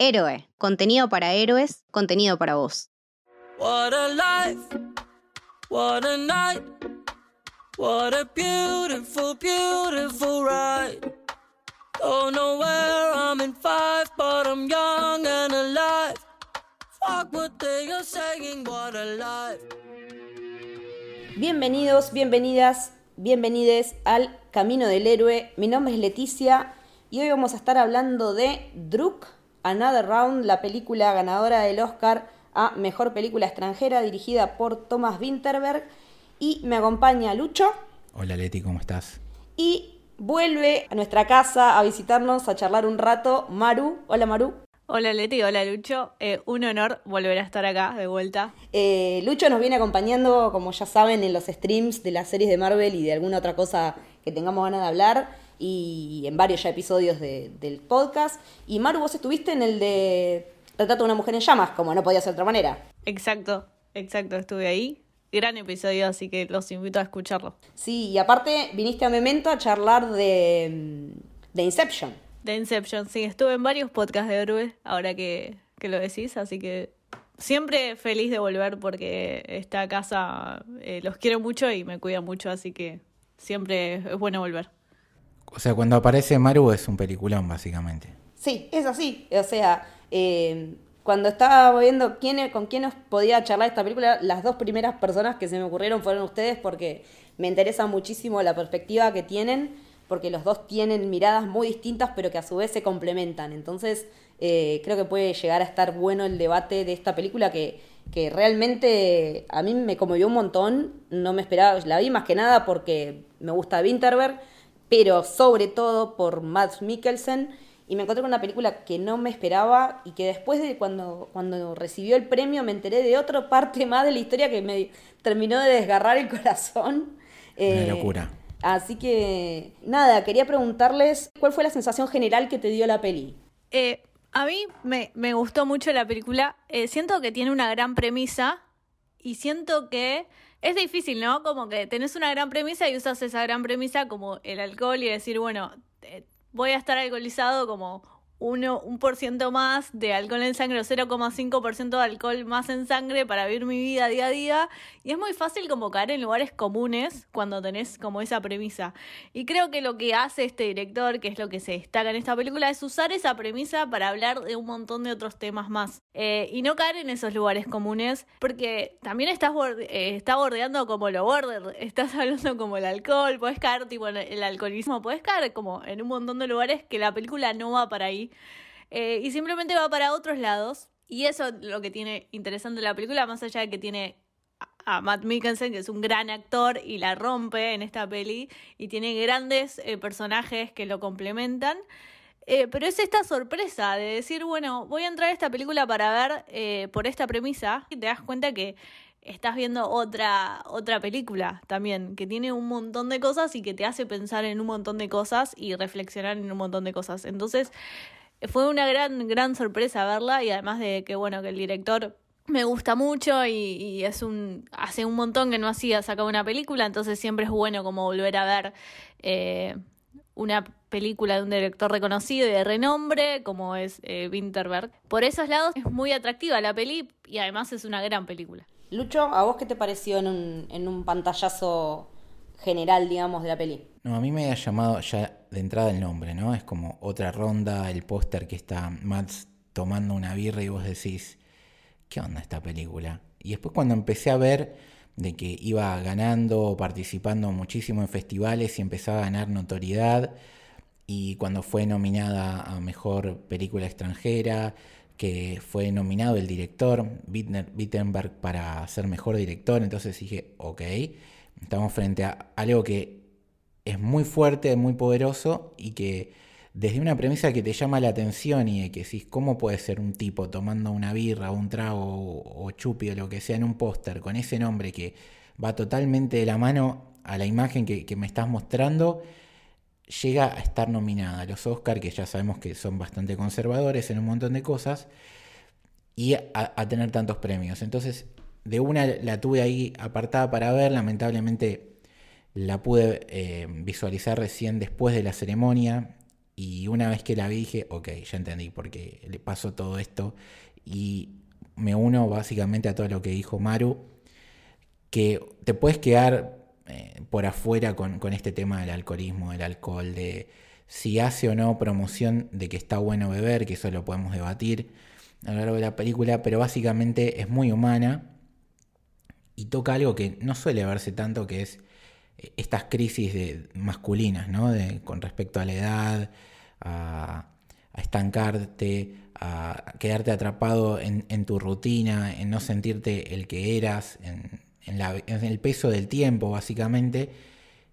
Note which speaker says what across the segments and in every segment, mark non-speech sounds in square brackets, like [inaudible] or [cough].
Speaker 1: Héroe, contenido para héroes, contenido para vos.
Speaker 2: What a life, what a night, what a beautiful, beautiful ride. Don't know where I'm in five, but I'm young and alive. Fuck what they are saying, what a life.
Speaker 3: Bienvenidos, bienvenidas, bienvenides al Camino del Héroe. Mi nombre es Leticia y hoy vamos a estar hablando de Druk, Another Round, la película ganadora del Oscar a Mejor Película Extranjera dirigida por Thomas Winterberg. Y me acompaña Lucho.
Speaker 4: Hola Leti, ¿cómo estás?
Speaker 3: Y vuelve a nuestra casa a visitarnos, a charlar un rato, Maru. Hola Maru.
Speaker 5: Hola Leti, hola Lucho. Eh, un honor volver a estar acá de vuelta.
Speaker 3: Eh, Lucho nos viene acompañando, como ya saben, en los streams de las series de Marvel y de alguna otra cosa que tengamos ganas de hablar y en varios ya episodios del podcast. Y Maru, vos estuviste en el de Retrato de una mujer en llamas, como no podía ser de otra manera.
Speaker 5: Exacto, exacto, estuve ahí. Gran episodio, así que los invito a escucharlo.
Speaker 3: Sí, y aparte viniste a Memento a charlar de, de Inception.
Speaker 5: De Inception, sí, estuve en varios podcasts de héroes, ahora que, que lo decís, así que siempre feliz de volver porque esta casa eh, los quiero mucho y me cuida mucho, así que siempre es bueno volver.
Speaker 4: O sea, cuando aparece Maru es un peliculón, básicamente.
Speaker 3: Sí, es así. O sea, eh, cuando estaba viendo quién, con quién podía charlar esta película, las dos primeras personas que se me ocurrieron fueron ustedes porque me interesa muchísimo la perspectiva que tienen, porque los dos tienen miradas muy distintas, pero que a su vez se complementan. Entonces, eh, creo que puede llegar a estar bueno el debate de esta película que, que realmente a mí me conmovió un montón. No me esperaba, la vi más que nada porque me gusta Winterberg pero sobre todo por Mads Mikkelsen. Y me encontré con una película que no me esperaba y que después de cuando, cuando recibió el premio me enteré de otra parte más de la historia que me terminó de desgarrar el corazón.
Speaker 4: Una eh, locura.
Speaker 3: Así que, nada, quería preguntarles cuál fue la sensación general que te dio la peli.
Speaker 5: Eh, a mí me, me, gustó mucho la película. Eh, siento que tiene una gran premisa y siento que es difícil, ¿no? Como que tenés una gran premisa y usas esa gran premisa como el alcohol y decir, bueno, eh, voy a estar alcoholizado como uno, un por ciento más de alcohol en sangre o 0,5% de alcohol más en sangre para vivir mi vida día a día. Y es muy fácil como caer en lugares comunes cuando tenés como esa premisa. Y creo que lo que hace este director, que es lo que se destaca en esta película, es usar esa premisa para hablar de un montón de otros temas más. Eh, y no caer en esos lugares comunes, porque también estás eh, bordeando como lo border, estás hablando como el alcohol, puedes caer tipo en el alcoholismo, puedes caer como en un montón de lugares que la película no va para ahí. Eh, y simplemente va para otros lados. Y eso es lo que tiene interesante la película, más allá de que tiene a Matt Mikkelsen, que es un gran actor y la rompe en esta peli, y tiene grandes eh, personajes que lo complementan. Eh, pero es esta sorpresa de decir, bueno, voy a entrar a esta película para ver por esta premisa, y te das cuenta que estás viendo otra, otra película también, que tiene un montón de cosas y que te hace pensar en un montón de cosas y reflexionar en un montón de cosas. Entonces, fue una gran, gran sorpresa verla y además de que, bueno, que el director me gusta mucho y, es un hace un montón que no hacía sacar una película, entonces siempre es bueno como volver a ver eh, una película de un director reconocido y de renombre como es eh, Winterberg. Por esos lados es muy atractiva la peli y además es una gran película.
Speaker 3: Lucho, ¿a vos qué te pareció en un, en un pantallazo general, digamos, de la peli?
Speaker 4: No, a mí me ha llamado ya de entrada el nombre, ¿no? Es como otra ronda, el póster que está Max tomando una birra y vos decís, ¿qué onda esta película? Y después cuando empecé a ver de que iba ganando, participando muchísimo en festivales y empezaba a ganar notoriedad, y cuando fue nominada a Mejor Película Extranjera, que fue nominado el director Wittenberg para ser mejor director, entonces dije, ok, estamos frente a algo que es muy fuerte, muy poderoso y que desde una premisa que te llama la atención y de que decís, ¿cómo puede ser un tipo tomando una birra o un trago o, chupi o lo que sea en un póster con ese nombre que va totalmente de la mano a la imagen que, que me estás mostrando? llega a estar nominada a los Oscars, que ya sabemos que son bastante conservadores en un montón de cosas, y a, tener tantos premios. Entonces, de una la tuve ahí apartada para ver, lamentablemente la pude eh, visualizar recién después de la ceremonia, Y una vez que la vi dije, ok, ya entendí por qué le pasó todo esto. Y me uno básicamente a todo lo que dijo Maru, que te puedes quedar eh, por afuera con, con este tema del alcoholismo, del alcohol, de si hace o no promoción de que está bueno beber, que eso lo podemos debatir a lo largo de la película, pero básicamente es muy humana y toca algo que no suele verse tanto, que es eh, estas crisis de, masculinas, ¿no? De, con respecto a la edad, a, estancarte, a quedarte atrapado en, tu rutina, en no sentirte el que eras, en, el peso del tiempo, básicamente.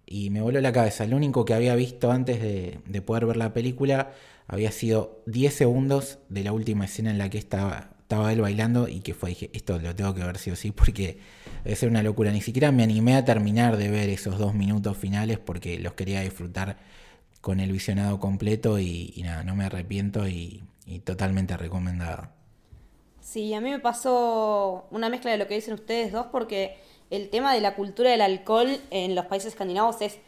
Speaker 4: Y me voló la cabeza. Lo único que había visto antes de, de poder ver la película había sido 10 segundos de la última escena en la que estaba, estaba él bailando y que fue, dije, esto lo tengo que ver sí o sí porque debe ser una locura. Ni siquiera me animé a terminar de ver esos dos minutos finales porque los quería disfrutar con el visionado completo y, nada, no me arrepiento y, y totalmente recomendado.
Speaker 3: Sí, a mí me pasó una mezcla de lo que dicen ustedes dos porque el tema de la cultura del alcohol en los países escandinavos es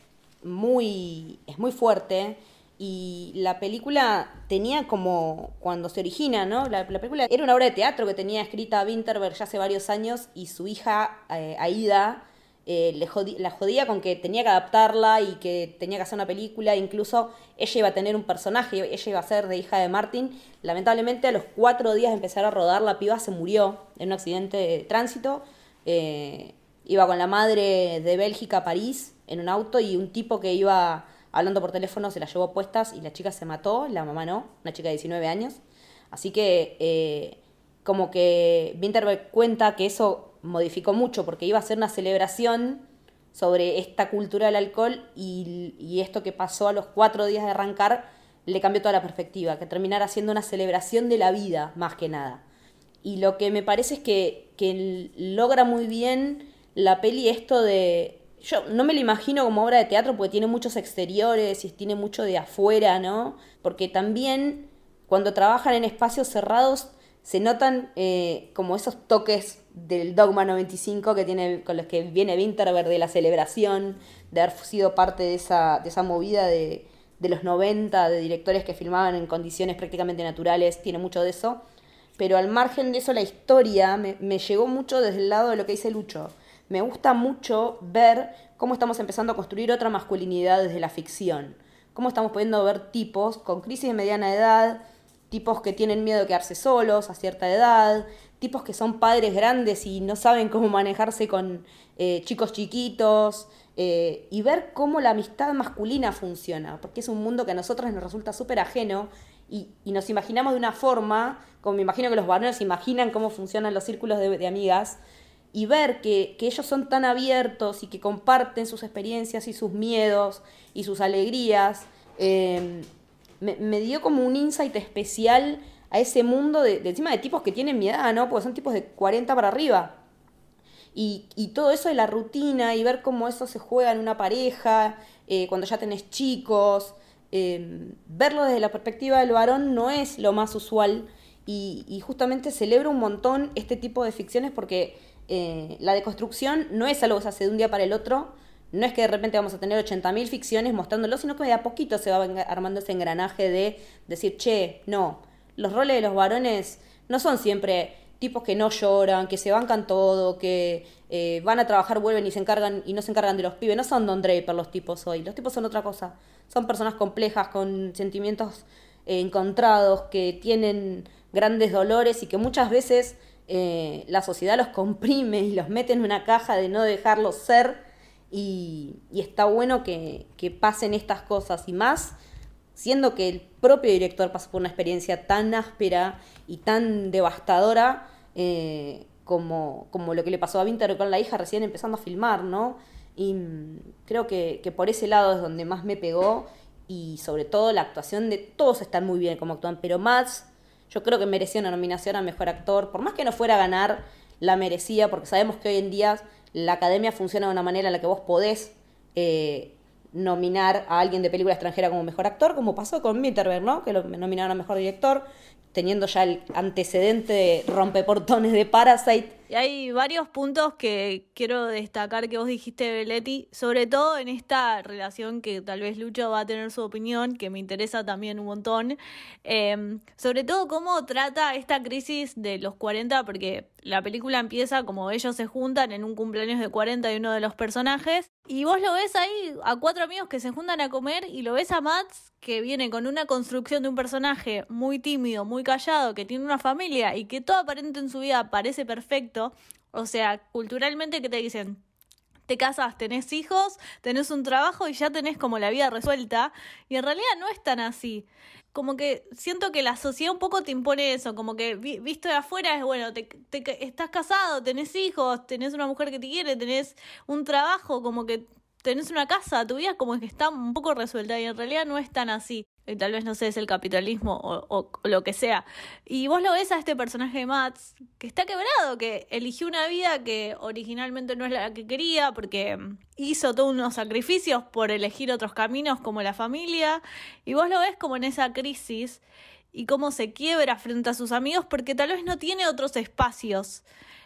Speaker 3: muy, es muy fuerte y la película tenía como, cuando se origina, ¿no? La, película era una obra de teatro que tenía escrita Winterberg ya hace varios años y su hija eh, Aida eh, la jodía con que tenía que adaptarla y que tenía que hacer una película, incluso ella iba a tener un personaje, ella iba a ser de hija de Martin. Lamentablemente a los cuatro días de empezar a rodar, la piba se murió en un accidente de tránsito. Eh, iba con la madre de Bélgica a París en un auto y un tipo que iba hablando por teléfono, se la llevó puestas y la chica se mató, la mamá no, una chica de 19 años. Así que eh, como que Winterberg cuenta que eso modificó mucho porque iba a ser una celebración sobre esta cultura del alcohol y, esto que pasó a los cuatro días de arrancar le cambió toda la perspectiva, que terminara siendo una celebración de la vida más que nada. Y lo que me parece es que, que logra muy bien la peli esto de, yo no me lo imagino como obra de teatro porque tiene muchos exteriores y tiene mucho de afuera, ¿no? Porque también cuando trabajan en espacios cerrados se notan eh, como esos toques del Dogma 95 que tiene, con los que viene Winterberg de la celebración, de haber sido parte de esa, de esa movida de, de los 90, de directores que filmaban en condiciones prácticamente naturales, tiene mucho de eso. Pero al margen de eso, la historia me, me llegó mucho desde el lado de lo que dice Lucho me gusta mucho ver cómo estamos empezando a construir otra masculinidad desde la ficción. Cómo estamos pudiendo ver tipos con crisis de mediana edad, tipos que tienen miedo de quedarse solos a cierta edad, tipos que son padres grandes y no saben cómo manejarse con eh, chicos chiquitos, eh, y ver cómo la amistad masculina funciona, porque es un mundo que a nosotros nos resulta súper ajeno y, nos imaginamos de una forma, como me imagino que los varones imaginan cómo funcionan los círculos de amigas, y ver que, ellos son tan abiertos y que comparten sus experiencias y sus miedos y sus alegrías, em, me, dio como un insight especial a ese mundo de, encima de tipos que tienen mi edad, ¿no? Porque son tipos de 40 para arriba. Y, todo eso de la rutina y ver cómo eso se juega en una pareja, eh, cuando ya tenés chicos, em, verlo desde la perspectiva del varón no es lo más usual y, y justamente celebro un montón este tipo de ficciones porque eh, la deconstrucción no es algo que se hace de un día para el otro, no es que de repente vamos a tener 80.000 ficciones mostrándolo, sino que de a poquito se va armando ese engranaje de decir, che, no, los roles de los varones no son siempre tipos que no lloran, que se bancan todo, que eh, van a trabajar, vuelven y se encargan y no se encargan de los pibes. No son Don Draper los tipos hoy. Los tipos son otra cosa. Son personas complejas, con sentimientos eh, encontrados, que tienen grandes dolores y que muchas veces eh, la sociedad los comprime y los mete en una caja de no dejarlos ser y, está bueno que, pasen estas cosas y más siendo que el propio director pasó por una experiencia tan áspera y tan devastadora eh, como, como, lo que le pasó a Winter con la hija recién empezando a filmar, ¿no? Y mm, creo que, que, por ese lado es donde más me pegó y sobre todo la actuación de todos están muy bien como actúan, pero más yo creo que merecía una nominación a Mejor Actor, por más que no fuera a ganar, la merecía, porque sabemos que hoy en día la academia funciona de una manera en la que vos podés eh, nominar a alguien de película extranjera como Mejor Actor, como pasó con Mitterberg, ¿no? Que lo nominaron a Mejor Director, teniendo ya el antecedente de rompeportones de Parasite,
Speaker 5: Y hay varios puntos que quiero destacar que vos dijiste, Beletti, sobre todo en esta relación que tal vez Lucho va a tener su opinión, que me interesa también un montón. Eh, sobre todo cómo trata esta crisis de los 40, porque la película empieza como ellos se juntan en un cumpleaños de 40 de uno de los personajes. Y vos lo ves ahí a cuatro amigos que se juntan a comer y lo ves a Mats que viene con una construcción de un personaje muy tímido, muy callado, que tiene una familia y que todo aparente en su vida parece perfecto. O sea, culturalmente que te dicen, te casas, tenés hijos, tenés un trabajo y ya tenés como la vida resuelta. Y en realidad no es tan así. Como que siento que la sociedad un poco te impone eso, como que visto de afuera es bueno, te, te, estás casado, tenés hijos, tenés una mujer que te quiere, tenés un trabajo, como que tenés una casa, tu vida como que está un poco resuelta y en realidad no es tan así. Y tal vez, no sé, es el capitalismo o, lo que sea. Y vos lo ves a este personaje de Mats, que está quebrado, que eligió una vida que originalmente no es la que quería, porque hizo todos unos sacrificios por elegir otros caminos como la familia. Y vos lo ves como en esa crisis y cómo se quiebra frente a sus amigos porque tal vez no tiene otros espacios.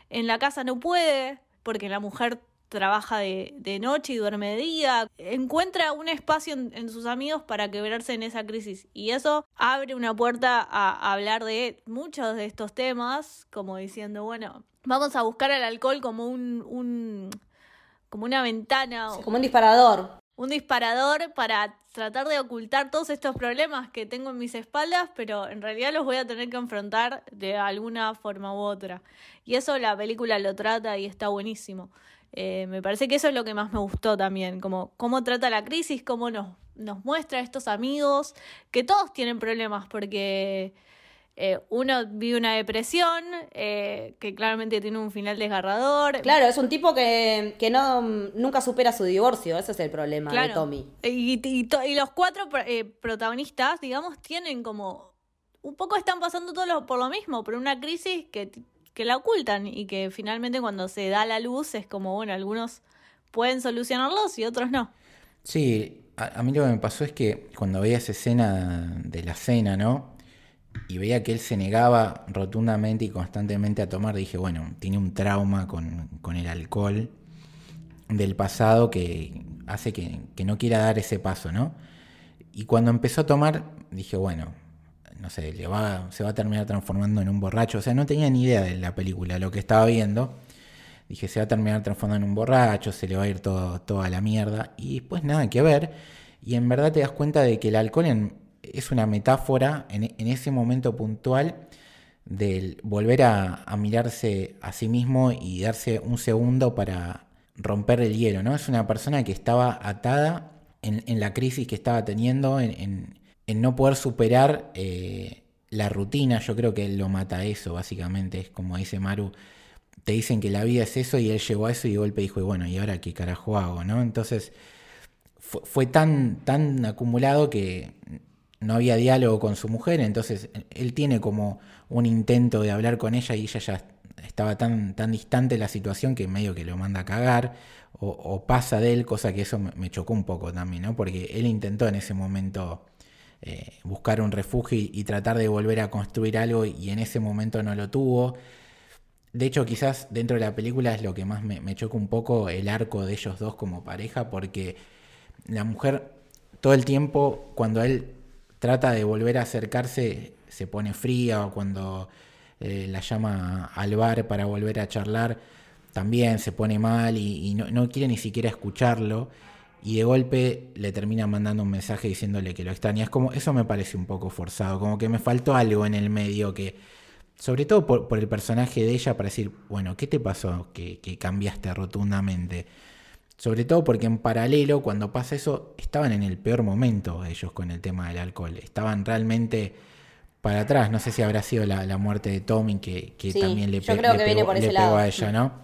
Speaker 5: En la casa no puede, porque la mujer trabaja de, de, noche y duerme de día, encuentra un espacio en, sus amigos para quebrarse en esa crisis. Y eso abre una puerta a, hablar de muchos de estos temas, como diciendo, bueno, vamos a buscar al alcohol como un, un como una ventana.
Speaker 3: como un disparador.
Speaker 5: Un disparador para tratar de ocultar todos estos problemas que tengo en mis espaldas, pero en realidad los voy a tener que enfrentar de alguna forma u otra. Y eso la película lo trata y está buenísimo. Eh, me parece que eso es lo que más me gustó también, como cómo trata la crisis, cómo nos, nos muestra a estos amigos, que todos tienen problemas, porque eh, uno vive una depresión, eh, que claramente tiene un final desgarrador.
Speaker 3: Claro, es un tipo que, que no nunca supera su divorcio, ese es el problema de Tommy.
Speaker 5: Y, y, los cuatro protagonistas, digamos, tienen como... Un poco están pasando todos por lo mismo, por una crisis que que la ocultan y que finalmente cuando se da la luz es como, bueno, algunos pueden solucionarlos y otros no.
Speaker 4: Sí, a, mí lo que me pasó es que cuando veía esa escena de la cena, ¿no? Y veía que él se negaba rotundamente y constantemente a tomar, dije, bueno, tiene un trauma con, con el alcohol del pasado que hace que, que no quiera dar ese paso, ¿no? Y cuando empezó a tomar, dije, bueno, no sé, le va, se va a terminar transformando en un borracho. O sea, no tenía ni idea de la película, lo que estaba viendo. Dije, se va a terminar transformando en un borracho, se le va a ir todo, toda la mierda. Y pues nada que ver. Y en verdad te das cuenta de que el alcohol es una metáfora en, ese momento puntual del volver a, mirarse a sí mismo y darse un segundo para romper el hielo, ¿no? Es una persona que estaba atada en, la crisis que estaba teniendo, en, en no poder superar eh, la rutina, yo creo que él lo mata eso, básicamente, es como dice Maru, te dicen que la vida es eso y él llegó a eso y de golpe dijo, y bueno, ¿y ahora qué carajo hago? ¿no? Entonces fue, tan, tan acumulado que no había diálogo con su mujer, entonces él tiene como un intento de hablar con ella y ella ya estaba tan, tan distante de la situación que medio que lo manda a cagar o, pasa de él, cosa que eso me, chocó un poco también, ¿no? Porque él intentó en ese momento eh, buscar un refugio y, tratar de volver a construir algo y en ese momento no lo tuvo. De hecho, quizás dentro de la película es lo que más me, choca un poco el arco de ellos dos como pareja, porque la mujer todo el tiempo, cuando él trata de volver a acercarse, se pone fría o cuando eh, la llama al bar para volver a charlar, también se pone mal y, no, no, quiere ni siquiera escucharlo y de golpe le termina mandando un mensaje diciéndole que lo extraña. Es como, eso me parece un poco forzado, como que me faltó algo en el medio que, sobre todo por, el personaje de ella, para decir, bueno, ¿qué te pasó que, cambiaste rotundamente? Sobre todo porque en paralelo, cuando pasa eso, estaban en el peor momento ellos con el tema del alcohol. Estaban realmente para atrás. No sé si habrá sido la, muerte de Tommy que, también le, pegó, a ella, ¿no?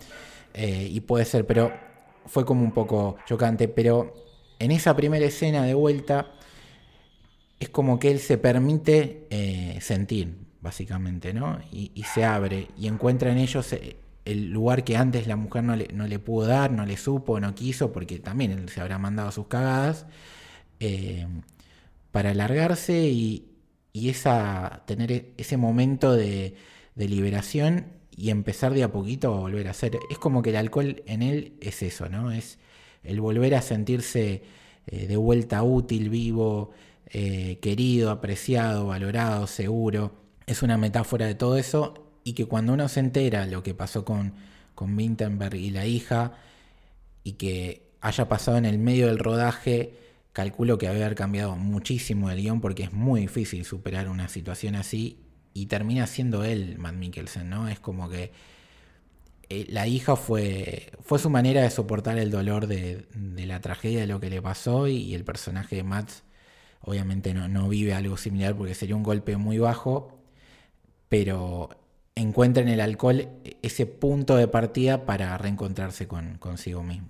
Speaker 4: Eh, y puede ser, pero fue como un poco chocante, pero en esa primera escena de vuelta es como que él se permite eh, sentir, básicamente, ¿no? Y, se abre y encuentra en ellos eh, el lugar que antes la mujer no le, no le pudo dar, no le supo, no quiso, porque también él se habrá mandado sus cagadas, eh, para alargarse y, esa, tener ese momento de, de liberación y empezar de a poquito a volver a ser. Es como que el alcohol en él es eso, ¿no? Es el volver a sentirse eh, de vuelta útil, vivo, eh, querido, apreciado, valorado, seguro. Es una metáfora de todo eso y que cuando uno se entera lo que pasó con, con y la hija y que haya pasado en el medio del rodaje, calculo que haber cambiado muchísimo el guion porque es muy difícil superar una situación así y termina siendo él, Matt Mikkelsen, ¿no? Es como que eh, la hija fue, fue su manera de soportar el dolor de, la tragedia de lo que le pasó y, el personaje de Matt obviamente no, no, vive algo similar porque sería un golpe muy bajo, pero encuentra en el alcohol ese punto de partida para reencontrarse con, consigo mismo.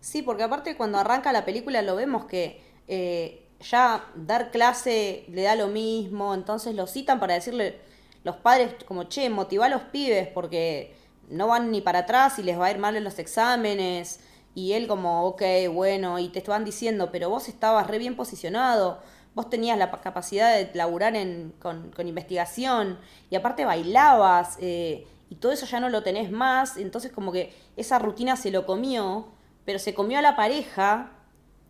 Speaker 3: Sí, porque aparte cuando arranca la película lo vemos que eh, ya dar clase le da lo mismo, entonces lo citan para decirle los padres como, che, motiva a los pibes porque no van ni para atrás y les va a ir mal en los exámenes. Y él como, ok, bueno, y te estaban diciendo, pero vos estabas re bien posicionado, vos tenías la capacidad de laburar en, con, investigación y aparte bailabas eh, y todo eso ya no lo tenés más, entonces como que esa rutina se lo comió, pero se comió a la pareja,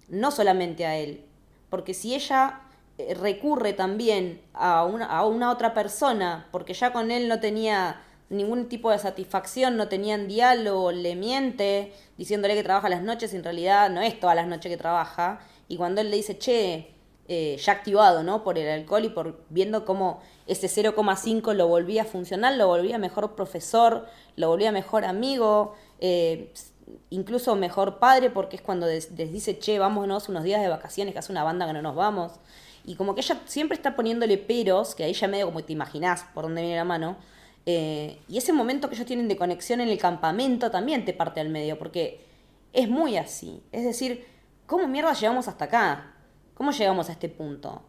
Speaker 3: no solamente a él, porque si ella eh, recurre también a una, a una otra persona, porque ya con él no tenía ningún tipo de satisfacción, no tenían diálogo, le miente, diciéndole que trabaja las noches, en realidad no es todas las noches que trabaja, y cuando él le dice, che, eh, ya activado, ¿no? Por el alcohol y por viendo cómo ese 0,5 lo volvía a funcionar, lo volvía mejor profesor, lo volvía mejor amigo, eh, incluso mejor padre, porque es cuando les, dice, che, vámonos unos días de vacaciones, que hace una banda que no nos vamos. Y como que ella siempre está poniéndole peros, que ahí ya medio como te imaginás por dónde viene la mano. Eh, y ese momento que ellos tienen de conexión en el campamento también te parte al medio, porque es muy así. Es decir, ¿cómo mierda llegamos hasta acá? ¿Cómo llegamos a este punto?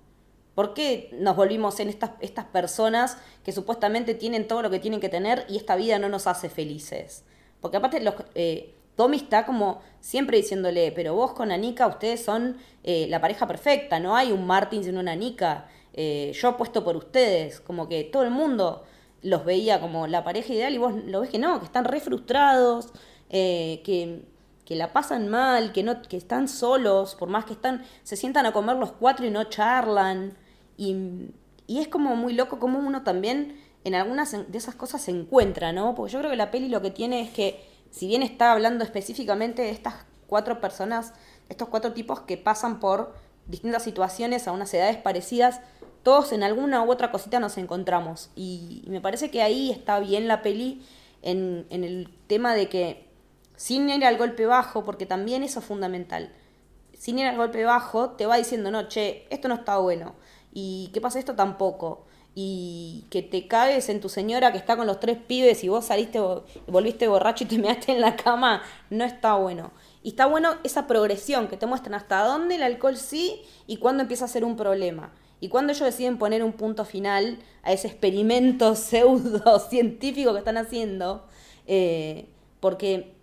Speaker 3: ¿Por qué nos volvimos en estas, estas personas que supuestamente tienen todo lo que tienen que tener y esta vida no nos hace felices? Porque aparte los, eh, Tommy está como siempre diciéndole, pero vos con Anika, ustedes son eh, la pareja perfecta, no hay un Martin sin una Anika, eh, yo apuesto por ustedes, como que todo el mundo los veía como la pareja ideal y vos lo ves que no, que están re frustrados, eh, que, que, la pasan mal, que, no, que están solos, por más que están, se sientan a comer los cuatro y no charlan. Y, y es como muy loco como uno también en algunas de esas cosas se encuentra, ¿no? Porque yo creo que la peli lo que tiene es que si bien está hablando específicamente de estas cuatro personas, estos cuatro tipos que pasan por distintas situaciones a unas edades parecidas, todos en alguna u otra cosita nos encontramos. Y, me parece que ahí está bien la peli en, en, el tema de que sin ir al golpe bajo, porque también eso es fundamental, sin ir al golpe bajo te va diciendo, no, che, esto no está bueno. ¿Y qué pasa esto tampoco? Y que te cagues en tu señora que está con los tres pibes y vos saliste, volviste borracho y te [laughs] measte en la cama, no está bueno. Y está bueno esa progresión que te muestran hasta dónde el alcohol sí y cuándo empieza a ser un problema. Y cuando ellos deciden poner un punto final a ese experimento [laughs] pseudo científico que están haciendo, eh, porque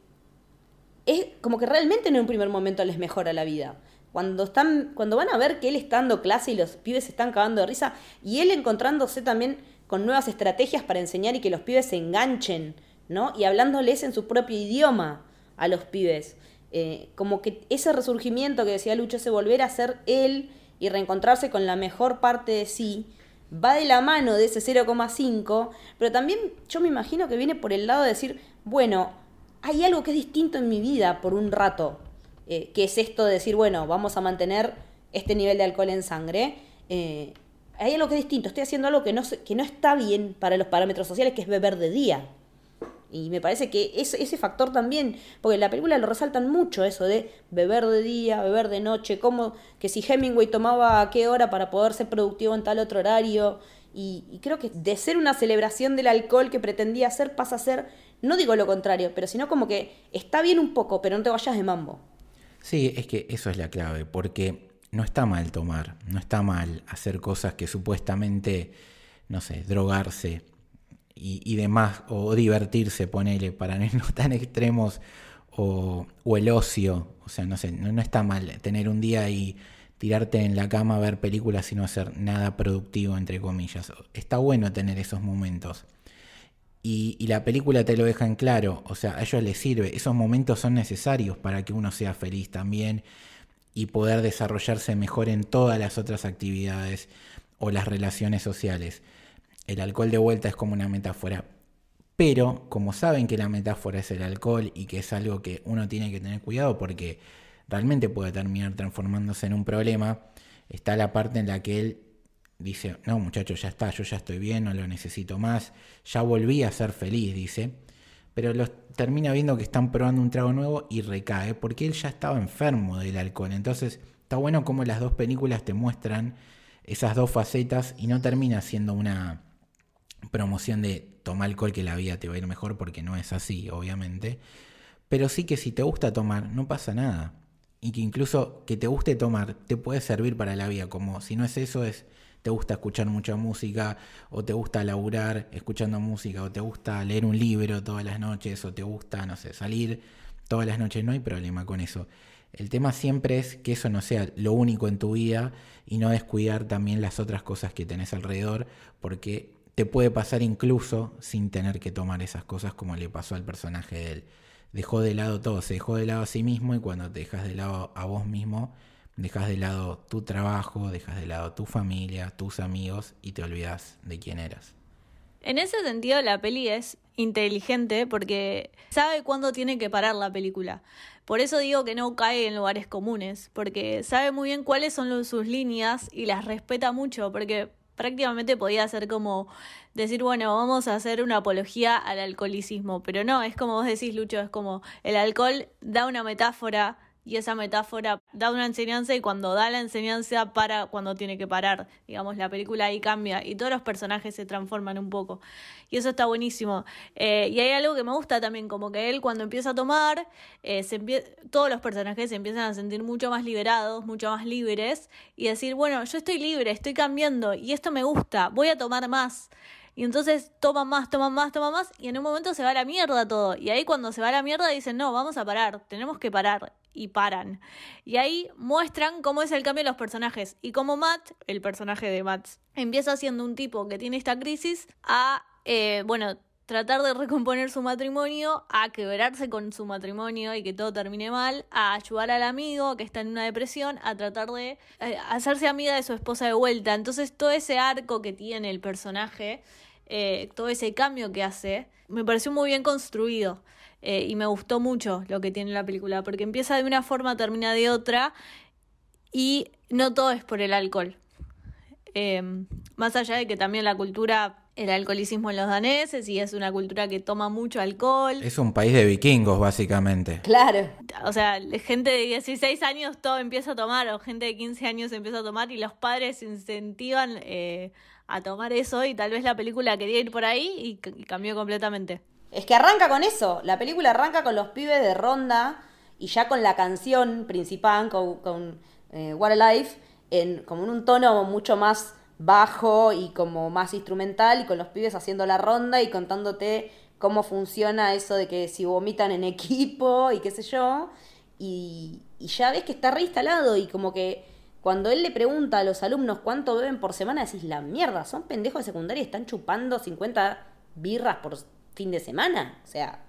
Speaker 3: es como que realmente en un primer momento les mejora la vida cuando, están, cuando van a ver que él está dando clase y los pibes se están cagando de risa, y él encontrándose también con nuevas estrategias para enseñar y que los pibes se enganchen, ¿no? Y hablándoles en su propio idioma a los pibes. Eh, como que ese resurgimiento que decía Lucho, ese volver a ser él y reencontrarse con la mejor parte de sí, va de la mano de ese 0,5, pero también yo me imagino que viene por el lado de decir, bueno, hay algo que es distinto en mi vida por un rato, eh, que es esto de decir, bueno, vamos a mantener este nivel de alcohol en sangre. Eh, hay algo que es distinto, estoy haciendo algo que no, que no está bien para los parámetros sociales, que es beber de día. Y me parece que ese, factor también, porque en la película lo resaltan mucho eso de beber de día, beber de noche, como que si Hemingway tomaba a qué hora para poder ser productivo en tal otro horario. Y, y, creo que de ser una celebración del alcohol que pretendía ser, pasa a ser, no digo lo contrario, pero sino como que está bien un poco, pero no te vayas de mambo.
Speaker 4: Sí, es que eso es la clave, porque no está mal tomar, no está mal hacer cosas que supuestamente, no sé, drogarse y, demás, o divertirse, ponele, para [laughs] no tan extremos, o, el ocio, o sea, no sé, no, está mal tener un día y tirarte en la cama a ver películas y no hacer nada productivo, entre comillas. Está bueno tener esos momentos. Y, la película te lo deja en claro, o sea, a ellos les sirve, esos momentos son necesarios para que uno sea feliz también y poder desarrollarse mejor en todas las otras actividades o las relaciones sociales. El alcohol de vuelta es como una metáfora. Pero como saben que la metáfora es el alcohol y que es algo que uno tiene que tener cuidado porque realmente puede terminar transformándose en un problema, está la parte en la que él dice, no muchachos, ya está, yo ya estoy bien, no lo necesito más, ya volví a ser feliz, dice, pero los termina viendo que están probando un trago nuevo y recae, porque él ya estaba enfermo del alcohol, entonces está bueno como las dos películas te muestran esas dos facetas y no termina siendo una promoción de tomar alcohol que la vida te va a ir mejor, porque no es así, obviamente, pero sí que si te gusta tomar, no pasa nada. Y que incluso que te guste tomar te puede servir para la vida, como si no es eso, es te gusta escuchar mucha música, o te gusta laburar escuchando música, o te gusta leer un libro todas las noches, o te gusta, no sé, salir todas las noches, no hay problema con eso. El tema siempre es que eso no sea lo único en tu vida y no descuidar también las otras cosas que tenés alrededor, porque te puede pasar incluso sin tener que tomar esas cosas como le pasó al personaje de él. Dejó de lado todo, se dejó de lado a sí mismo y cuando te dejas de lado a vos mismo, dejas de lado tu trabajo, dejas de lado tu familia, tus amigos y te olvidas de quién eras.
Speaker 5: En ese sentido, la peli es inteligente porque sabe cuándo tiene que parar la película. Por eso digo que no cae en lugares comunes, porque sabe muy bien cuáles son sus líneas y las respeta mucho, porque prácticamente podía ser como decir, bueno, vamos a hacer una apología al alcoholicismo, pero no, es como vos decís, Lucho, es como el alcohol da una metáfora y esa metáfora da una enseñanza y cuando da la enseñanza para cuando tiene que parar. Digamos, la película ahí cambia y todos los personajes se transforman un poco. Y eso está buenísimo. Eh, y hay algo que me gusta también, como que él cuando empieza a tomar, eh, se todos los personajes se empiezan a sentir mucho más liberados, mucho más libres y decir, bueno, yo estoy libre, estoy cambiando y esto me gusta, voy a tomar más. Y entonces toman más, toman más, toman más, y en un momento se va a la mierda todo. Y ahí cuando se va a la mierda dicen, no, vamos a parar, tenemos que parar. Y paran. Y ahí muestran cómo es el cambio de los personajes. Y como Matt, el personaje de Matt, empieza siendo un tipo que tiene esta crisis a, eh, bueno, tratar de recomponer su matrimonio, a quebrarse con su matrimonio y que todo termine mal, a ayudar al amigo que está en una depresión, a tratar de eh, hacerse amiga de su esposa de vuelta. Entonces todo ese arco que tiene el personaje eh, todo ese cambio que hace, me pareció muy bien construido. Eh, y me gustó mucho lo que tiene la película, porque empieza de una forma, termina de otra, y no todo es por el alcohol. Eh, más allá de que también la cultura, el alcoholicismo en los daneses, y es una cultura que toma mucho alcohol.
Speaker 4: Es un país de vikingos, básicamente.
Speaker 3: Claro.
Speaker 5: O sea, gente de 16 años todo empieza a tomar, o gente de 15 años empieza a tomar, y los padres incentivan a tomar eso y tal vez la película quería ir por ahí y, cambió completamente.
Speaker 3: Es que arranca con eso, la película arranca con los pibes de ronda y ya con la canción principal, con, con eh, Life, en, como en un tono mucho más bajo y como más instrumental y con los pibes haciendo la ronda y contándote cómo funciona eso de que si vomitan en [laughs] equipo y qué sé yo. Y ya ves que está reinstalado y como que cuando él le pregunta a los alumnos cuánto beben por semana, decís, la mierda, son pendejos de secundaria y están chupando 50 birras por fin de semana. O sea,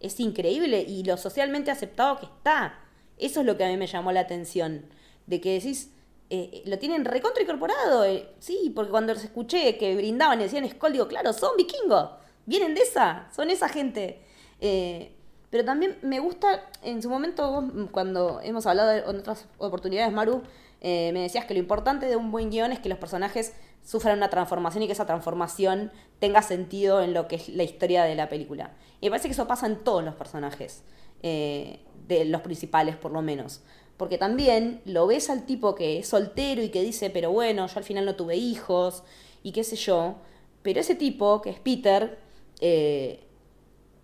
Speaker 3: es increíble y lo socialmente aceptado que está. Eso es lo que a mí me llamó la atención. De que decís, eh, lo tienen recontra incorporado. Eh, sí, porque cuando escuché que brindaban y decían Skull, digo, claro, son vikingos. Vienen de esa, son esa gente. Eh, pero también me gusta, en su momento, cuando hemos hablado de otras oportunidades, Maru, eh, me decías que lo importante de un buen guion es que los personajes sufran una transformación y que esa transformación tenga sentido en lo que es la historia de la película. Y me parece que eso pasa en todos los personajes, eh, de los principales por lo menos. Porque también lo ves al tipo que es soltero y que dice, pero bueno, yo al final no tuve hijos y qué sé yo. Pero ese tipo, que es Peter, eh,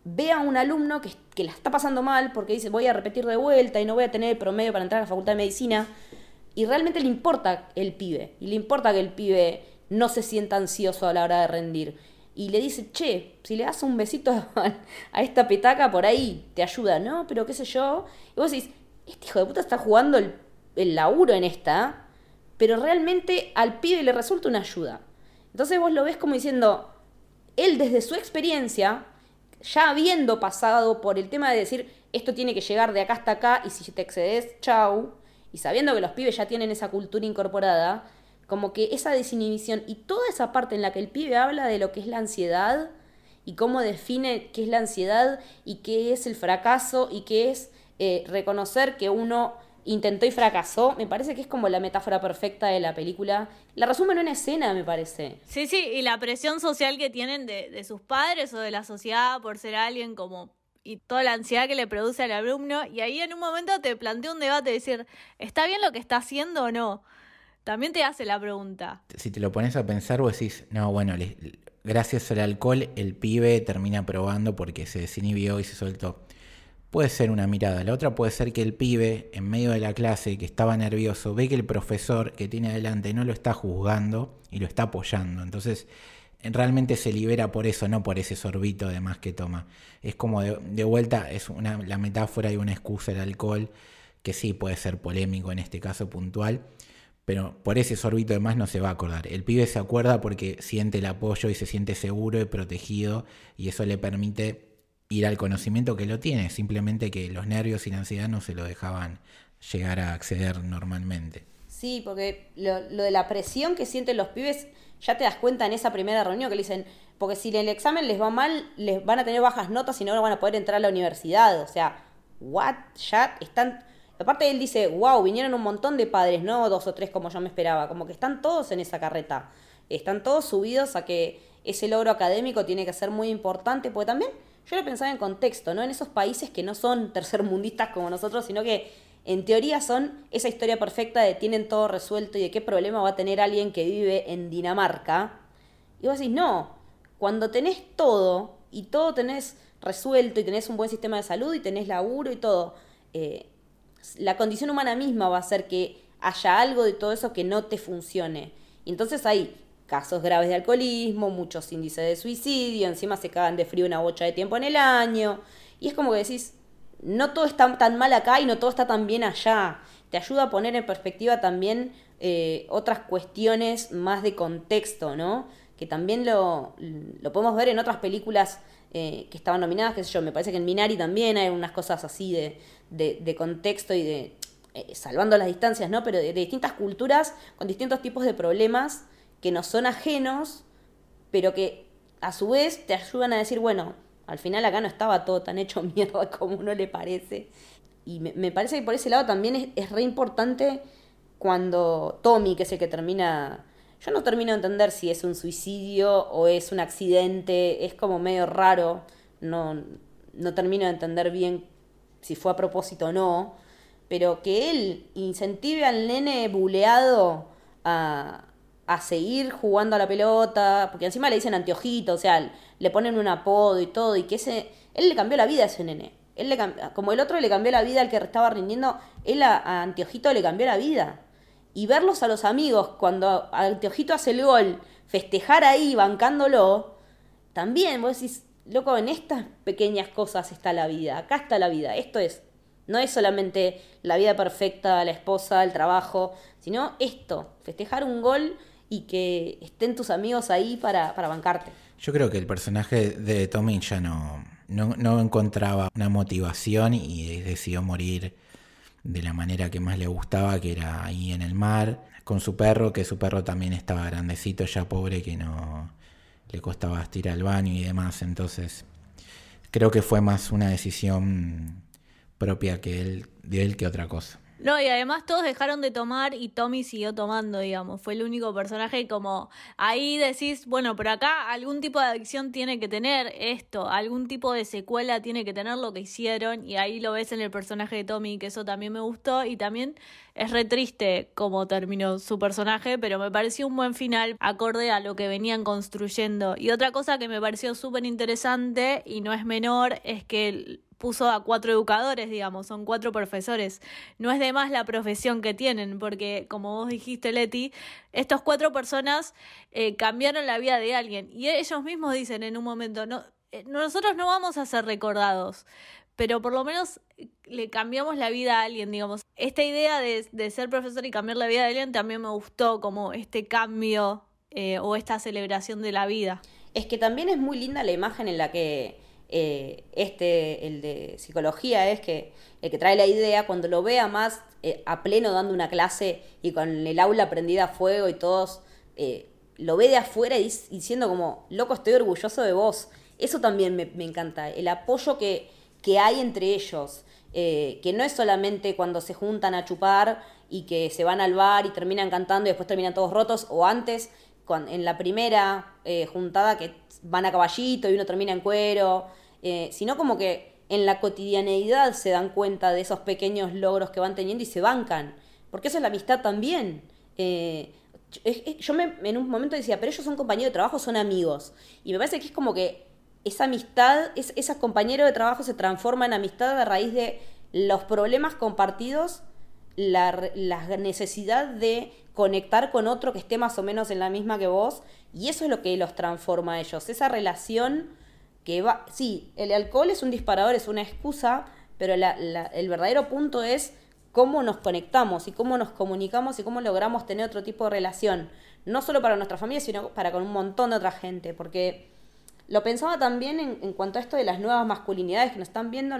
Speaker 3: ve a un alumno que, que la está pasando mal porque dice, voy a repetir de vuelta y no voy a tener el promedio para entrar a la facultad de medicina y realmente le importa el pibe, y le importa que el pibe no se sienta ansioso a la hora de rendir. Y le dice, che, si le das un besito [laughs] a, esta petaca por ahí, te ayuda, ¿no? Pero qué sé yo. Y vos decís, este hijo de puta está jugando el, el laburo en esta, pero realmente al pibe le resulta una ayuda. Entonces vos lo ves como diciendo, él desde su experiencia, ya habiendo pasado por el tema de decir, esto tiene que llegar de acá hasta acá y si te excedes, chau, y sabiendo que los pibes ya tienen esa cultura incorporada, como que esa desinhibición y toda esa parte en la que el pibe habla de lo que es la ansiedad y cómo define qué es la ansiedad y qué es el fracaso y qué es eh, reconocer que uno intentó y fracasó, me parece que es como la metáfora perfecta de la película. La resume en una escena, me parece.
Speaker 5: Sí, sí, y la presión social que tienen de sus padres o de la sociedad por ser alguien como y toda la ansiedad que le produce al alumno. Y ahí en un momento te plantea un debate, decir, ¿está bien lo que está haciendo o no? También te hace la pregunta.
Speaker 4: Si te lo pones a pensar, vos decís, no, bueno, gracias al alcohol el pibe termina probando porque se desinhibió y se soltó. Puede ser una mirada. La otra puede ser que el pibe, en medio de la clase, que estaba nervioso, ve que el profesor que tiene adelante no lo está juzgando y lo está apoyando. Entonces, realmente se libera por eso, no por ese sorbito de más que toma. Es como de, vuelta, es una, la metáfora y una excusa el alcohol, que sí puede ser polémico en este caso puntual, pero por ese sorbito de más no se va a acordar. El pibe se acuerda porque siente el apoyo y se siente seguro y protegido y eso le permite ir al conocimiento que lo tiene, simplemente que los nervios y la ansiedad no se lo dejaban llegar a acceder normalmente.
Speaker 3: Sí, porque lo, de la presión que sienten los pibes, ya te das cuenta en esa primera reunión que le dicen, porque si el examen les va mal, les van a tener bajas notas y no van a poder entrar a la universidad. O sea, what? Ya están... Aparte él dice, wow, vinieron un montón de padres, no dos o tres como yo me esperaba, como que están todos en esa carreta. Están todos subidos a que ese logro académico tiene que ser muy importante, porque también yo lo pensaba en contexto, ¿no? En esos países que no son tercermundistas como nosotros, sino que en teoría son esa historia perfecta de tienen todo resuelto y de qué problema va a tener alguien que vive en Dinamarca. Y vos decís, no, cuando tenés todo y todo tenés resuelto y tenés un buen sistema de salud y tenés laburo y todo, eh, la condición humana misma va a hacer que haya algo de todo eso que no te funcione. Y entonces hay casos graves de alcoholismo, muchos índices de suicidio, encima se cagan de frío una bocha de tiempo en el año. Y es como que decís, no todo está tan mal acá y no todo está tan bien allá. Te ayuda a poner en perspectiva también eh, otras cuestiones más de contexto, ¿no? Que también lo, lo podemos ver en otras películas eh, que estaban nominadas, qué sé yo, me parece que en Minari también hay unas cosas así de, de, contexto y de, eh, salvando las distancias, ¿no? Pero de distintas culturas con distintos tipos de problemas que nos son ajenos, pero que a su vez te ayudan a decir, bueno, al final acá no estaba todo tan hecho [laughs] mierda como uno le parece. Y me, parece que por ese lado también es, es re importante cuando Tommy, que es el que termina... Yo no termino de entender si es un suicidio o es un accidente, es como medio raro, no, no termino de entender bien si fue a propósito o no, pero que él incentive al nene buleado a, a seguir jugando a la pelota, porque encima le dicen anteojito, o sea, le ponen un apodo y todo, y que ese, él le cambió la vida a ese nene. Él le como el otro le cambió la vida al que estaba rindiendo, él a, Anteojito le cambió la vida. Y verlos a los amigos cuando Anteojito hace el gol, festejar ahí, bancándolo, también vos decís, loco, en estas pequeñas cosas está la vida, acá está la vida, esto es, no es solamente la vida perfecta, la esposa, el trabajo, sino esto, festejar un gol y que estén tus amigos ahí para, bancarte.
Speaker 4: Yo creo que el personaje de Tommy ya no, no, encontraba una motivación y decidió morir de la manera que más le gustaba, que era ahí en el mar, con su perro, que su perro también estaba grandecito, ya pobre, que no le costaba estirar al baño y demás. Entonces, creo que fue más una decisión propia que él, de él que otra cosa.
Speaker 5: No, y además todos dejaron de tomar y Tommy siguió tomando, digamos. Fue el único personaje como ahí decís, bueno, pero acá algún tipo de adicción tiene que tener esto, algún tipo de secuela tiene que tener lo que hicieron y ahí lo ves en el personaje de Tommy, que eso también me gustó y también es re triste cómo terminó su personaje, pero me pareció un buen final acorde a lo que venían construyendo. Y otra cosa que me pareció súper interesante y no es menor es que puso a cuatro educadores, digamos, son cuatro profesores. No es de más la profesión que tienen, porque como vos dijiste, Leti, estas cuatro personas eh, cambiaron la vida de alguien. Y ellos mismos dicen en un momento, no, eh, nosotros no vamos a ser recordados, pero por lo menos eh, le cambiamos la vida a alguien, digamos. Esta idea de, de ser profesor y cambiar la vida de alguien también me gustó, como este cambio o esta celebración de la vida.
Speaker 3: es que también es muy linda la imagen en la que eh, este, el de psicología, es que el que trae la idea, cuando lo vea más eh, a pleno dando una clase y con el aula prendida a fuego y todos, eh, lo ve de afuera y diciendo como, loco, estoy orgulloso de vos. Eso también me, me encanta, el apoyo que, que hay entre ellos, que no es solamente cuando se juntan a chupar y que se van al bar y terminan cantando y después terminan todos rotos, o antes, en la primera juntada que van a caballito y uno termina en cuero, eh, sino como que en la cotidianeidad se dan cuenta de esos pequeños logros que van teniendo y se bancan, porque eso es la amistad también. Eh, yo me, en un momento decía, pero ellos son compañeros de trabajo, son amigos. Y me parece que es como que esa amistad, es, esos compañeros de trabajo se transforma en amistad a raíz de los problemas compartidos, la, la, necesidad de conectar con otro que esté más o menos en la misma que vos, y eso es lo que los transforma a ellos, esa relación que va, sí, el alcohol es un disparador, es una excusa, pero el verdadero punto es cómo nos conectamos y cómo nos comunicamos y cómo logramos tener otro tipo de relación, no solo para nuestra familia, sino para con un montón de otra gente, porque lo pensaba también en, cuanto a esto de las nuevas masculinidades que nos están viendo,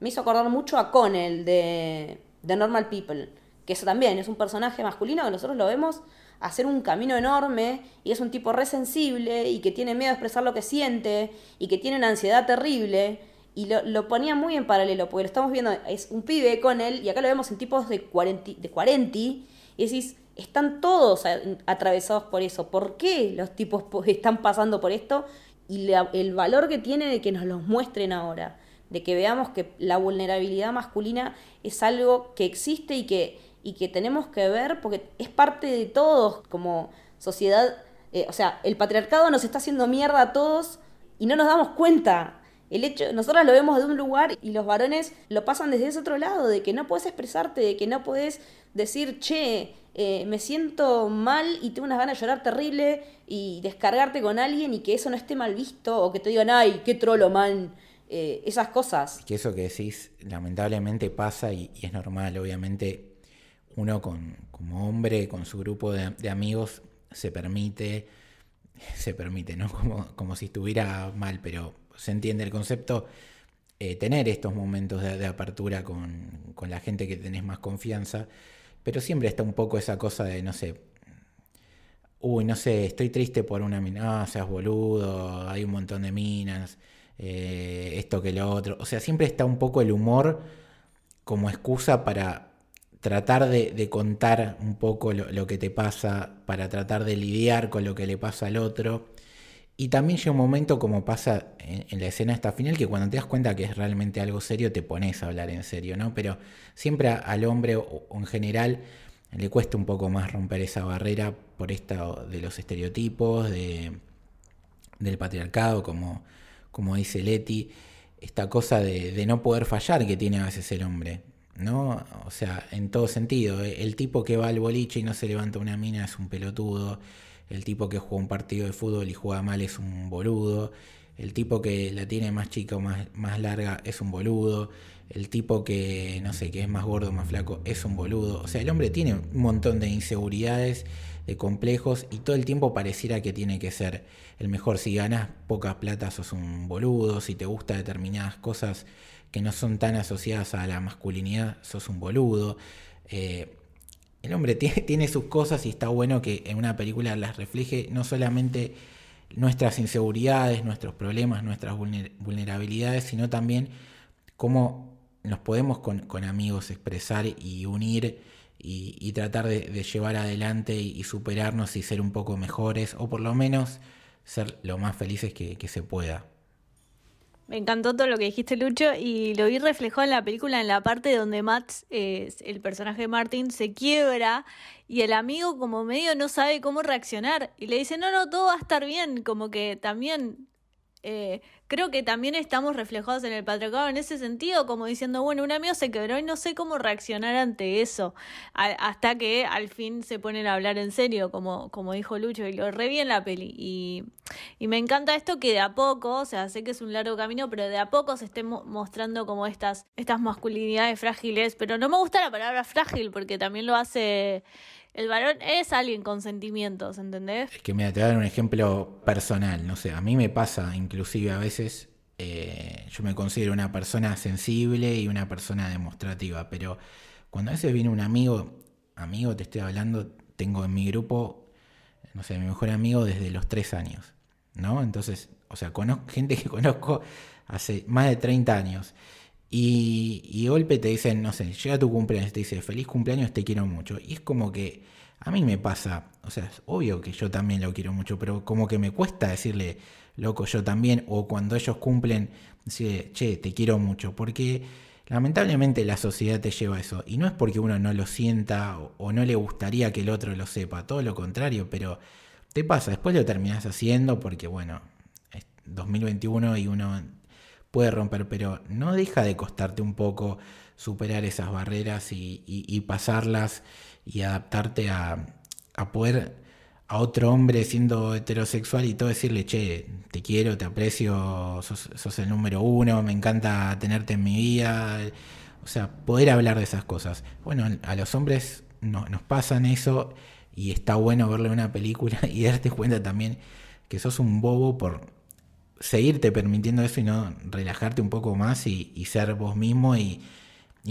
Speaker 3: me hizo acordar mucho a Connell de, de Normal People, que eso también es un personaje masculino que nosotros lo vemos hacer un camino enorme y es un tipo resensible y que tiene miedo a expresar lo que siente y que tiene una ansiedad terrible. Y lo, ponía muy en paralelo, porque lo estamos viendo, es un pibe con él y acá lo vemos en tipos de 40, de 40 y decís, están todos atravesados por eso. ¿Por qué los tipos están pasando por esto? Y el valor que tiene de que nos los muestren ahora, de que veamos que la vulnerabilidad masculina es algo que existe y que y que tenemos que ver porque es parte de todos como sociedad. Eh, o sea, el patriarcado nos está haciendo mierda a todos y no nos damos cuenta. El hecho, nosotros lo vemos de un lugar y los varones lo pasan desde ese otro lado, de que no puedes expresarte, de que no puedes decir, che, eh, me siento mal y tengo unas ganas de llorar terrible y descargarte con alguien y que eso no esté mal visto o que te digan, ay, qué trolo, man. Eh, esas cosas.
Speaker 4: Que eso que decís lamentablemente pasa y es normal, obviamente uno con, como hombre, con su grupo de, amigos, se permite, [laughs] se permite, ¿no? Como, como si estuviera mal, pero se entiende el concepto, eh, tener estos momentos de, apertura con, con, la gente que tenés más confianza, pero siempre está un poco esa cosa de, no sé, uy, no sé, estoy triste por una mina, ah, seas boludo, hay un montón de minas, eh, esto que lo otro, o sea, siempre está un poco el humor como excusa para tratar de, contar un poco lo, que te pasa, para tratar de lidiar con lo que le pasa al otro. Y también llega un momento, como pasa en, la escena esta final, que cuando te das cuenta que es realmente algo serio, te pones a hablar en serio, ¿no? Pero siempre al hombre o, en general le cuesta un poco más romper esa barrera por esta de los estereotipos, de, del patriarcado, como, como dice Leti, esta cosa de, de no poder fallar que tiene a veces el hombre. ¿No? O sea, en todo sentido. Eh, el tipo que va al boliche y no se levanta una mina es un pelotudo. El tipo que juega un partido de fútbol y juega mal es un boludo. El tipo que la tiene más chica o más, más larga es un boludo. El tipo que, no sé, que es más gordo o más flaco es un boludo. O sea, el hombre tiene un montón de inseguridades, de complejos y todo el tiempo pareciera que tiene que ser el mejor. Si ganas pocas plata sos un boludo. Si te gusta determinadas cosas que no son tan asociadas a la masculinidad, sos un boludo. Eh, el hombre [laughs] tiene, tiene, sus cosas y está bueno que en una película las refleje no solamente nuestras inseguridades, nuestros problemas, nuestras vulnerabilidades, sino también cómo nos podemos con, amigos expresar y unir y, tratar de, llevar adelante y, superarnos y ser un poco mejores o por lo menos ser lo más felices que se pueda.
Speaker 5: Me encantó todo lo que dijiste, Lucho, y lo vi reflejado en la película, en la parte donde Matt, eh, el personaje de Martin, se quiebra y el amigo como medio no sabe cómo reaccionar y le dice, no, no, todo va a estar bien, como que también eh, creo que también estamos reflejados en el patriarcado en ese sentido, como diciendo, bueno, un amigo se quebró y no sé cómo reaccionar ante eso, hasta que al fin se ponen a hablar en serio, como, como dijo Lucho, y lo re en la peli. Y, y, me encanta esto que de a poco, o sea, sé que es un largo camino, pero de a poco se estén mostrando como estas, estas masculinidades frágiles, pero no me gusta la palabra frágil porque también lo hace el varón es alguien con sentimientos, ¿entendés?
Speaker 4: Es que mira, te voy a dar un ejemplo personal, no sé, a mí me pasa inclusive a veces, eh, yo me considero una persona sensible y una persona demostrativa, pero cuando a veces viene un amigo, amigo te estoy hablando, tengo en mi grupo, no sé, mi mejor amigo desde los tres años, ¿no? Entonces, o sea, conozco [laughs] gente que conozco hace más de 30 años. Y, y golpe te dicen, no sé, llega tu cumpleaños, te dice, feliz cumpleaños, te quiero mucho. Y es como que a mí me pasa, o sea, es obvio que yo también lo quiero mucho, pero como que me cuesta decirle, loco, yo también, o cuando ellos cumplen, decirle, che, te quiero mucho, porque lamentablemente la sociedad te lleva a eso. Y no es porque uno no lo sienta o no le gustaría que el otro lo sepa, todo lo contrario, pero te pasa, después lo terminas haciendo porque, bueno, es 2021 y uno puede romper, pero no deja de costarte un poco superar esas barreras y, y- pasarlas y adaptarte a, a poder a otro hombre siendo heterosexual y todo decirle, che, te quiero, te aprecio, sos, sos el número uno, me encanta tenerte en mi vida. O sea, poder hablar de esas cosas. Bueno, a los hombres no- nos pasan eso y está bueno verle una película [laughs] y darte cuenta también que sos un bobo por seguirte permitiendo eso y no relajarte un poco más y, ser vos mismo y,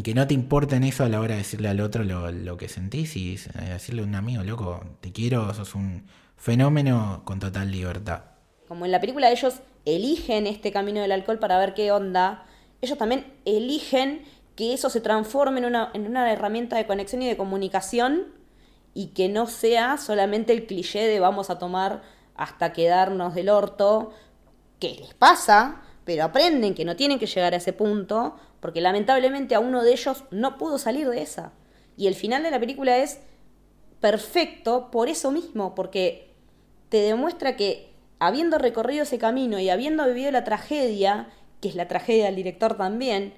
Speaker 4: que no te importe en eso a la hora de decirle al otro lo, lo que sentís y eh, decirle a un amigo, loco, te quiero, sos un fenómeno con total libertad.
Speaker 3: Como en la película ellos eligen este camino del alcohol para ver qué onda, ellos también eligen que eso se transforme en una, en una herramienta de conexión y de comunicación y que no sea solamente el cliché de vamos a tomar hasta quedarnos del orto, que les pasa, pero aprenden que no tienen que llegar a ese punto, porque lamentablemente a uno de ellos no pudo salir de esa. Y el final de la película es perfecto por eso mismo, porque te demuestra que habiendo recorrido ese camino y habiendo vivido la tragedia, que es la tragedia del director también,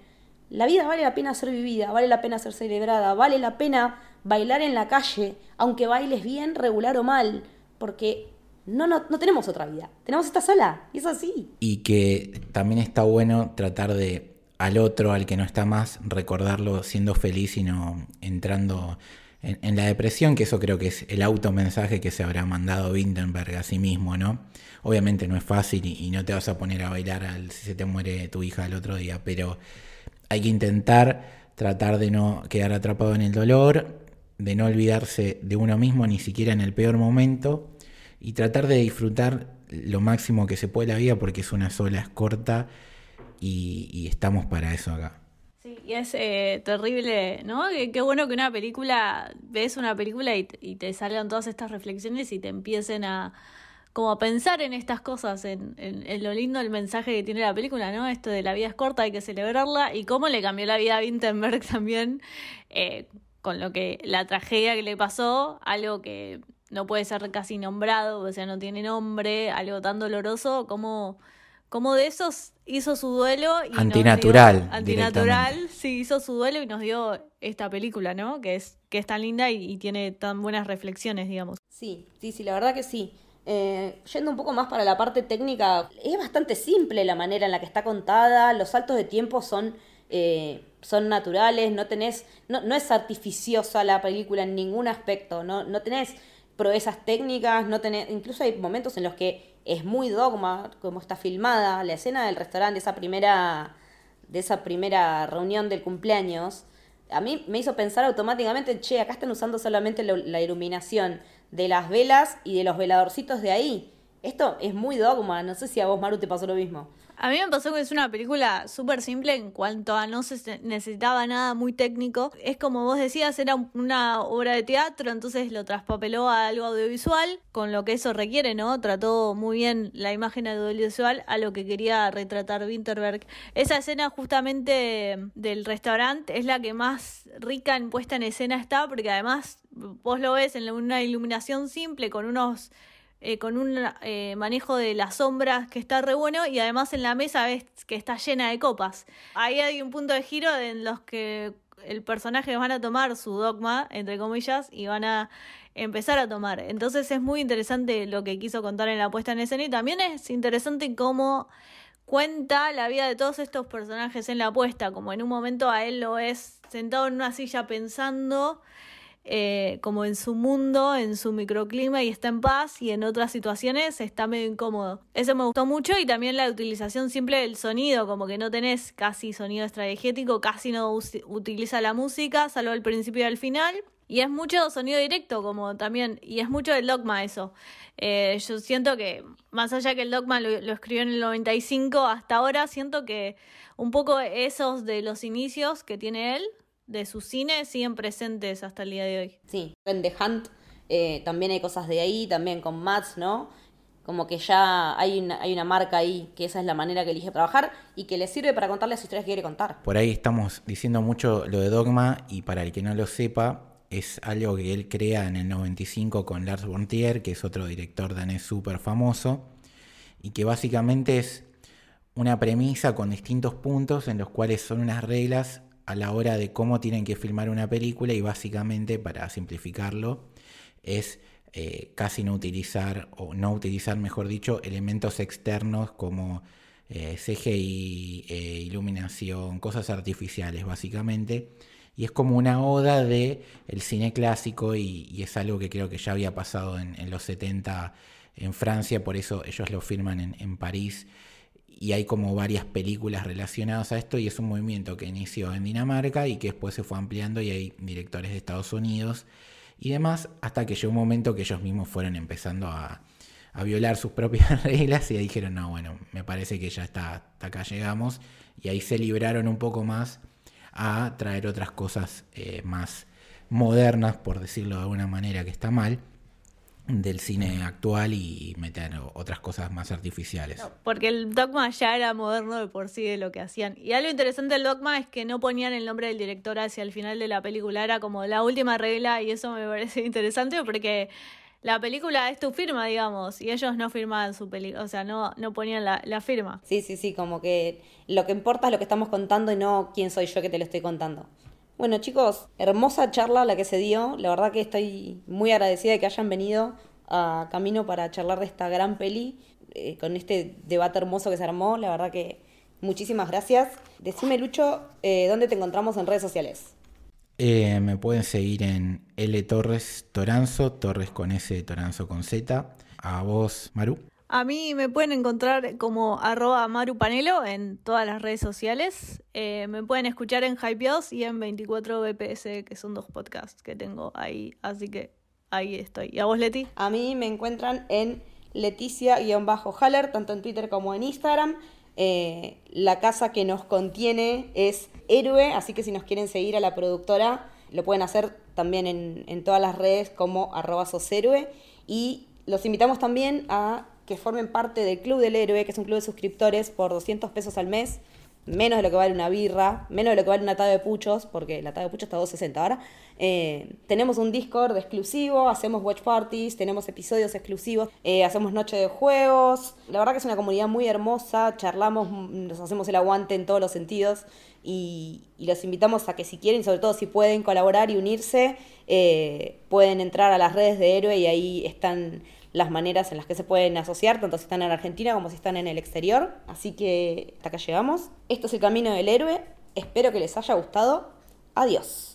Speaker 3: la vida vale la pena ser vivida, vale la pena ser celebrada, vale la pena bailar en la calle, aunque bailes bien, regular o mal, porque no, no, no tenemos otra vida, tenemos esta sola, y es así.
Speaker 4: Y que también está bueno tratar de al otro, al que no está más, recordarlo siendo feliz y no entrando en, la depresión, que eso creo que es el automensaje que se habrá mandado Windenberg a sí mismo, ¿no? Obviamente no es fácil y, y no te vas a poner a bailar al, si se te muere tu hija el otro día, pero hay que intentar tratar de no quedar atrapado en el dolor, de no olvidarse de uno mismo ni siquiera en el peor momento y tratar de disfrutar lo máximo que se puede la vida porque es una sola, es corta y, estamos para eso acá.
Speaker 5: Sí, y es eh, terrible, ¿no? Qué, bueno que una película, ves una película y, te salgan todas estas reflexiones y te empiecen a como a pensar en estas cosas, en, lo lindo el mensaje que tiene la película, ¿no? Esto de la vida es corta, hay que celebrarla y cómo le cambió la vida a Winterberg [laughs] también eh, con lo que la tragedia que le pasó, algo que no puede ser casi nombrado, o sea, no tiene nombre, algo tan doloroso como como de esos hizo su duelo y nos
Speaker 4: Antinatural,
Speaker 5: dio- antinatural sí hizo su duelo y nos dio esta película no que es que es tan linda y, y tiene tan buenas reflexiones digamos.
Speaker 3: Sí, sí, sí, la verdad que sí. Eh, yendo un poco más para la parte técnica, es bastante simple la manera en la que está contada, los saltos de tiempo son, eh, son naturales, no tenés, no, no es artificiosa la película en ningún aspecto, no, no tenés proezas técnicas, no tenés, incluso hay momentos en los que es muy dogma como está filmada, la escena del restaurante, esa primera, de esa primera reunión del cumpleaños, a mí me hizo pensar automáticamente, che, acá están usando solamente la iluminación de las velas y de los veladorcitos de ahí. Esto es muy dogma, no sé si a vos, Maru, te pasó lo mismo.
Speaker 5: A mí me pasó que es una película súper simple en cuanto a no se necesitaba nada muy técnico. Es como vos decías era un- una obra de teatro entonces lo traspapeló a algo audiovisual con lo que eso requiere no trató muy bien la imagen audiovisual a lo que quería retratar Winterberg. Esa escena justamente del restaurante es la que más rica en puesta en escena está porque además vos lo ves en una iluminación simple con unos eh, con un eh, manejo de las sombras que está re bueno y además en la mesa ves que está llena de copas. Ahí hay un punto de giro en los que el personaje van a tomar su dogma, entre comillas, y van a empezar a tomar. Entonces es muy interesante lo que quiso contar en la puesta en escena y también es interesante cómo cuenta la vida de todos estos personajes en la puesta, como en un momento a él lo es sentado en una silla pensando eh, como en su mundo, en su microclima y está en paz y en otras situaciones está medio incómodo. Eso me gustó mucho y también la utilización simple del sonido, como que no tenés casi sonido estrategético, casi no utiliza la música, salvo al principio y al final. Y es mucho sonido directo, como también, y es mucho el dogma eso. Eh, yo siento que, más allá que el dogma lo, lo, escribió en el 95, hasta ahora siento que un poco esos de los inicios que tiene él de su cine siguen presentes hasta el día de hoy.
Speaker 3: Sí, en The Hunt eh, también hay cosas de ahí, también con Mats, ¿no? Como que ya hay una, hay una marca ahí, que esa es la manera que elige trabajar y que le sirve para contarle las historias que quiere contar.
Speaker 4: Por ahí estamos diciendo mucho lo de Dogma y para el que no lo sepa, es algo que él crea en el 95 con Lars von Trier, que es otro director danés súper famoso, y que básicamente es una premisa con distintos puntos en los cuales son unas reglas a la hora de cómo tienen que filmar una película y básicamente, para simplificarlo, es eh, casi no utilizar, o no utilizar, mejor dicho, elementos externos como eh, CGI, eh, iluminación, cosas artificiales, básicamente. Y es como una oda de el cine clásico y, es algo que creo que ya había pasado en, los 70 en Francia, por eso ellos lo firman en, en París y hay como varias películas relacionadas a esto y es un movimiento que inició en Dinamarca y que después se fue ampliando y hay directores de Estados Unidos y demás hasta que llegó un momento que ellos mismos fueron empezando a, violar sus propias [laughs] reglas y ahí dijeron, no, bueno, me parece que ya está, hasta acá llegamos y ahí se libraron un poco más a traer otras cosas eh, más modernas, por decirlo de alguna manera que está mal, del cine actual y meter otras cosas más artificiales.
Speaker 5: porque el dogma ya era moderno de por sí de lo que hacían. Y algo interesante del dogma es que no ponían el nombre del director hacia el final de la película, era como la última regla y eso me [laughs] parece interesante porque la película es tu firma, digamos, y ellos no firmaban su película, o sea, no, no ponían la, la firma.
Speaker 3: Sí, sí, sí, como que lo que importa es lo que estamos contando y no quién soy yo que te lo estoy contando. Bueno chicos, hermosa charla la que se dio. La verdad que estoy muy agradecida de que hayan venido a Camino para charlar de esta gran peli, eh, con este debate hermoso que se armó. La verdad que muchísimas gracias. Decime Lucho, eh, ¿dónde te encontramos en redes sociales?
Speaker 4: Eh, me pueden seguir en L Torres Toranzo, Torres con S, Toranzo con Z. A vos, Maru.
Speaker 5: A mí me pueden encontrar como arroba marupanelo en todas las redes sociales. Eh, me pueden escuchar en Hypeos y en 24 BPS, que son dos podcasts que tengo ahí. Así que ahí estoy. ¿Y a vos, Leti?
Speaker 3: A mí me encuentran en Leticia-Haller, tanto en Twitter como en Instagram. Eh, la casa que nos contiene es Héroe, así que si nos quieren seguir a la productora, lo pueden hacer también en, en todas las redes como arroba soshéroe. Y los invitamos también a que formen parte del Club del Héroe, que es un club de suscriptores por 200 pesos al mes, menos de lo que vale una birra, menos de lo que vale una tada de puchos, porque la tada de puchos está a 260 ahora. Eh, tenemos un Discord exclusivo, hacemos watch parties, tenemos episodios exclusivos, eh, hacemos noche de juegos. La verdad que es una comunidad muy hermosa, charlamos, nos hacemos el aguante en todos los sentidos y, los invitamos a que si quieren, sobre todo si pueden colaborar y unirse, eh, pueden entrar a las redes de Héroe y ahí están las maneras en las que se pueden asociar, tanto si están en Argentina como si están en el exterior. Así que hasta acá llegamos. Esto es el camino del héroe. Espero que les haya gustado. Adiós.